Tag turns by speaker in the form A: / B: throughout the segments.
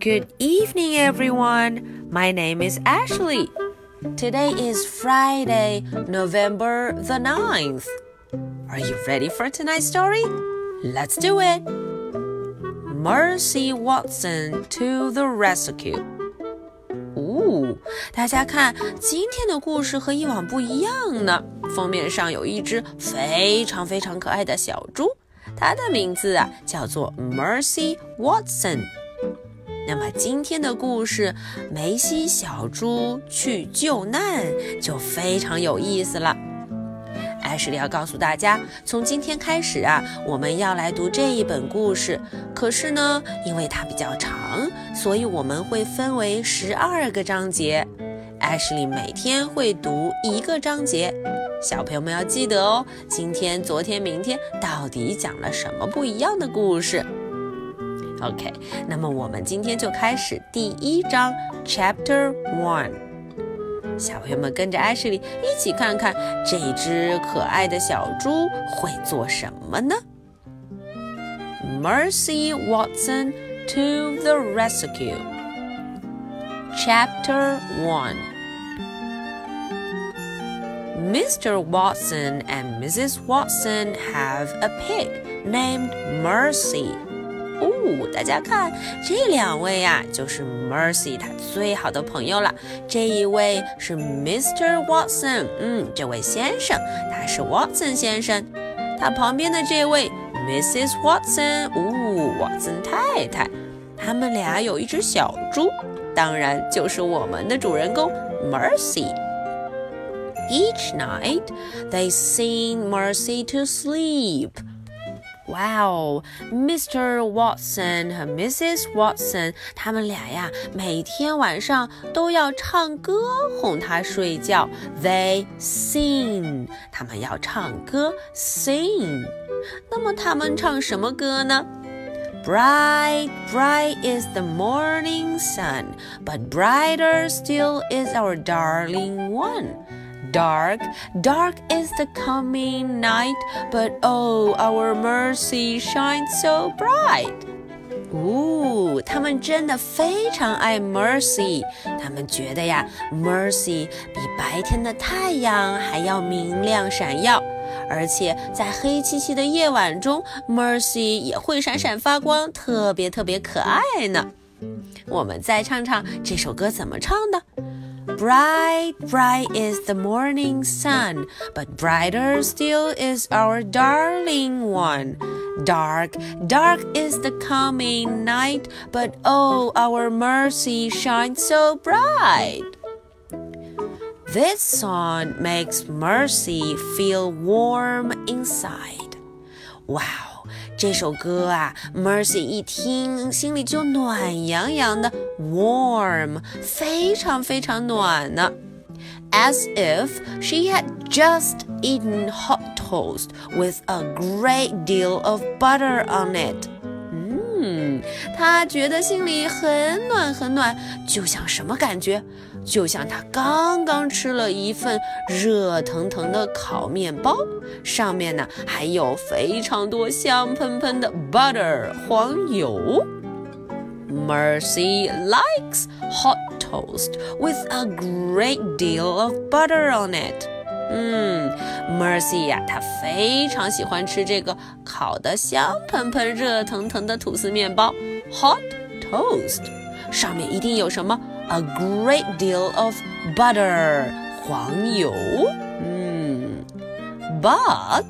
A: Good evening, everyone. My name is Ashley. Today is Friday, November the 9th. Are you ready for tonight's story? Let's do it. Mercy Watson to the rescue. 哦，大家看，今天的故事和以往不一样呢。封面上有一只非常非常可爱的小猪， 它的名字啊叫做 Mercy Watson。那么今天的故事，梅西小猪去救难就非常有意思了。艾什利要告诉大家，从今天开始啊，我们要来读这一本故事。可是呢，因为它比较长，所以我们会分为十二个章节。艾什利每天会读一个章节，小朋友们要记得哦。今天、昨天、明天到底讲了什么不一样的故事？OK，那么我们今天就开始第一章，Chapter One。小朋友们跟着艾什莉一起看看这只可爱的小猪会做什么呢？Mercy Watson to the rescue. Chapter One. Mr. Watson and Mrs. Watson have a pig named Mercy. 哦，大家看，这两位呀，就是 Mercy 她最好的朋友了。这一位是 Mr. Watson，嗯，这位先生他是 Watson 先生。他旁边的这位 Mrs. Watson，哦，瓦森太太。他们俩有一只小猪，当然就是我们的主人公 Mercy。Each night they sing Mercy to sleep. Wow, Mr. Watson 和 Mrs. Watson，他们俩呀，每天晚上都要唱歌哄他睡觉。They sing，他们要唱歌，sing。那么他们唱什么歌呢？Bright, bright is the morning sun, but brighter still is our darling one. Dark, dark is the coming night, but oh, our mercy shines so bright. 哦，他们真的非常爱 Mercy，他们觉得呀，Mercy 比白天的太阳还要明亮闪耀，而且在黑漆漆的夜晚中，Mercy 也会闪闪发光，特别特别可爱呢。我们再唱唱这首歌怎么唱的。Bright, bright is the morning sun, but brighter still is our darling one. Dark, dark is the coming night, but oh, our mercy shines so bright. This song makes Mercy feel warm inside. Wow. 这首歌啊，Mercy 一听心里就暖洋洋的，warm，非常非常暖呢。As if she had just eaten hot toast with a great deal of butter on it. 嗯，她觉得心里很暖很暖，就像什么感觉？就像他刚刚吃了一份热腾腾的烤面包，上面呢还有非常多香喷喷的 butter 黄油。Mercy likes hot toast with a great deal of butter on it. 嗯，Mercy 呀，她非常喜欢吃这个烤的香喷喷、热腾腾的吐司面包，hot toast，上面一定有什么 ？A great deal of butter，黄油。嗯，But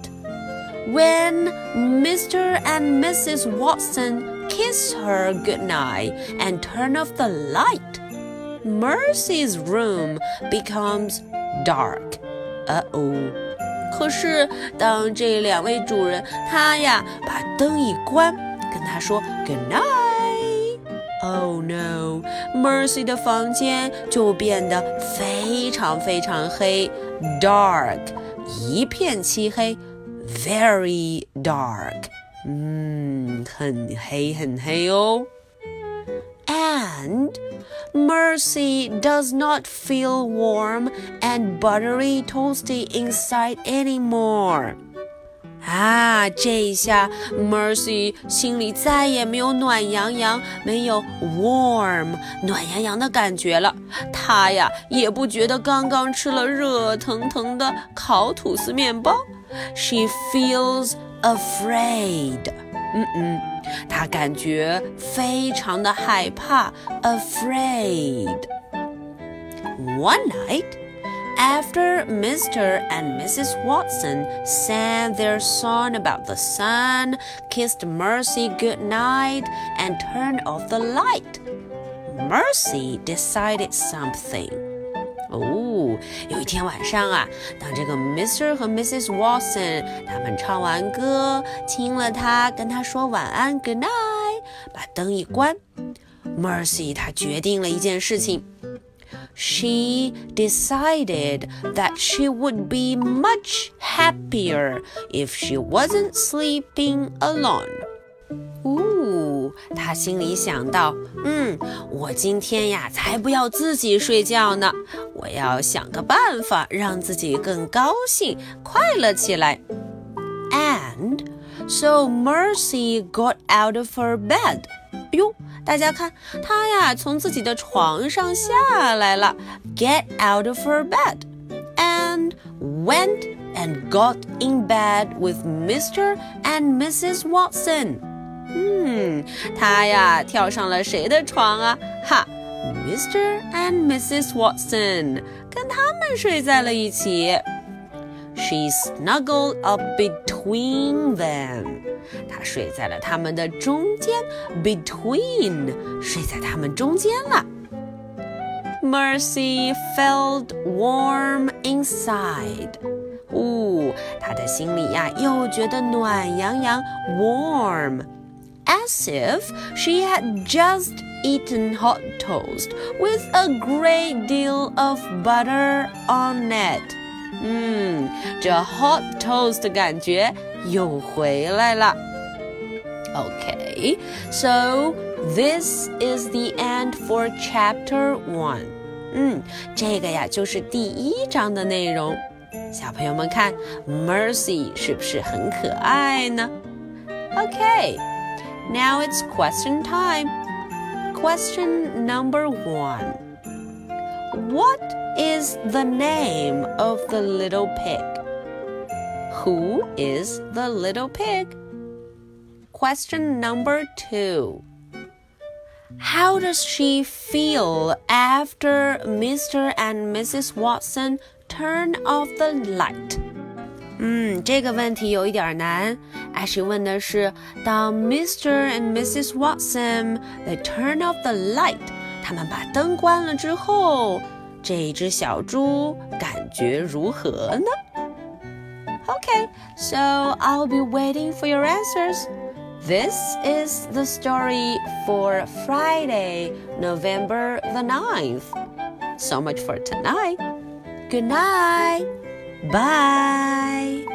A: when Mr. and Mrs. Watson kiss her goodnight and turn off the light, Mercy's room becomes dark. 呃哦，可是当这两位主人他呀把灯一关，跟他说 good night，oh no，Mercy 的房间就变得非常非常黑，dark，一片漆黑，very dark，嗯，很黑很黑哦，and。Mercy does not feel warm and buttery toasty inside anymore. 啊，这一下，Mercy 心里再也没有暖洋洋、没有 warm 暖洋洋的感觉了。她呀，也不觉得刚刚吃了热腾腾的烤吐司面包。She feels afraid。嗯嗯，她感觉非常的害怕，afraid。One night. After Mr. and Mrs. Watson sang their song about the sun, kissed Mercy good night, and turned off the light, Mercy decided something. 哦，有一天晚上啊，当这个 Mr. 和 Mrs. Watson 他们唱完歌，亲了他，跟他说晚安，Good night，把灯一关，Mercy 她决定了一件事情。 she decided that she would be much happier if she wasn't sleeping alone. 呜，她心里想到，嗯，我今天呀才不要自己睡觉呢，我要想个办法让自己更高兴、快乐起来。And so Mercy got out of her bed. 哟，大家看，她呀从自己的床上下来了，get out of her bed and went and got in bed with Mr. and Mrs. Watson。嗯，她呀跳上了谁的床啊？哈，Mr. and Mrs. Watson，跟他们睡在了一起。 She snuggled up between them. 她睡在了他们的中间，between 睡在他们中间了。Mercy felt warm inside. 哦，她的心里呀又觉得暖洋洋，warm, as if she had just eaten hot toast with a great deal of butter on it. 嗯，这 hot toast 的感觉又回来了。Okay, so this is the end for chapter one. 嗯，这个呀就是第一章的内容。小朋友们看，Mercy 是不是很可爱呢？Okay, now it's question time. Question number one. What is the name of the little pig? Who is the little pig? Question number two. How does she feel after Mr. and Mrs. Watson turn off the light? 嗯，这个问题有一点难。艾希问的是，当 Mr. and Mrs. Watson they turn off the light，他们把灯关了之后， 这只小猪感觉如何呢？Okay, so I'll be waiting for your answers. This is the story for Friday, November the 9th. So much for tonight. Good night. Bye.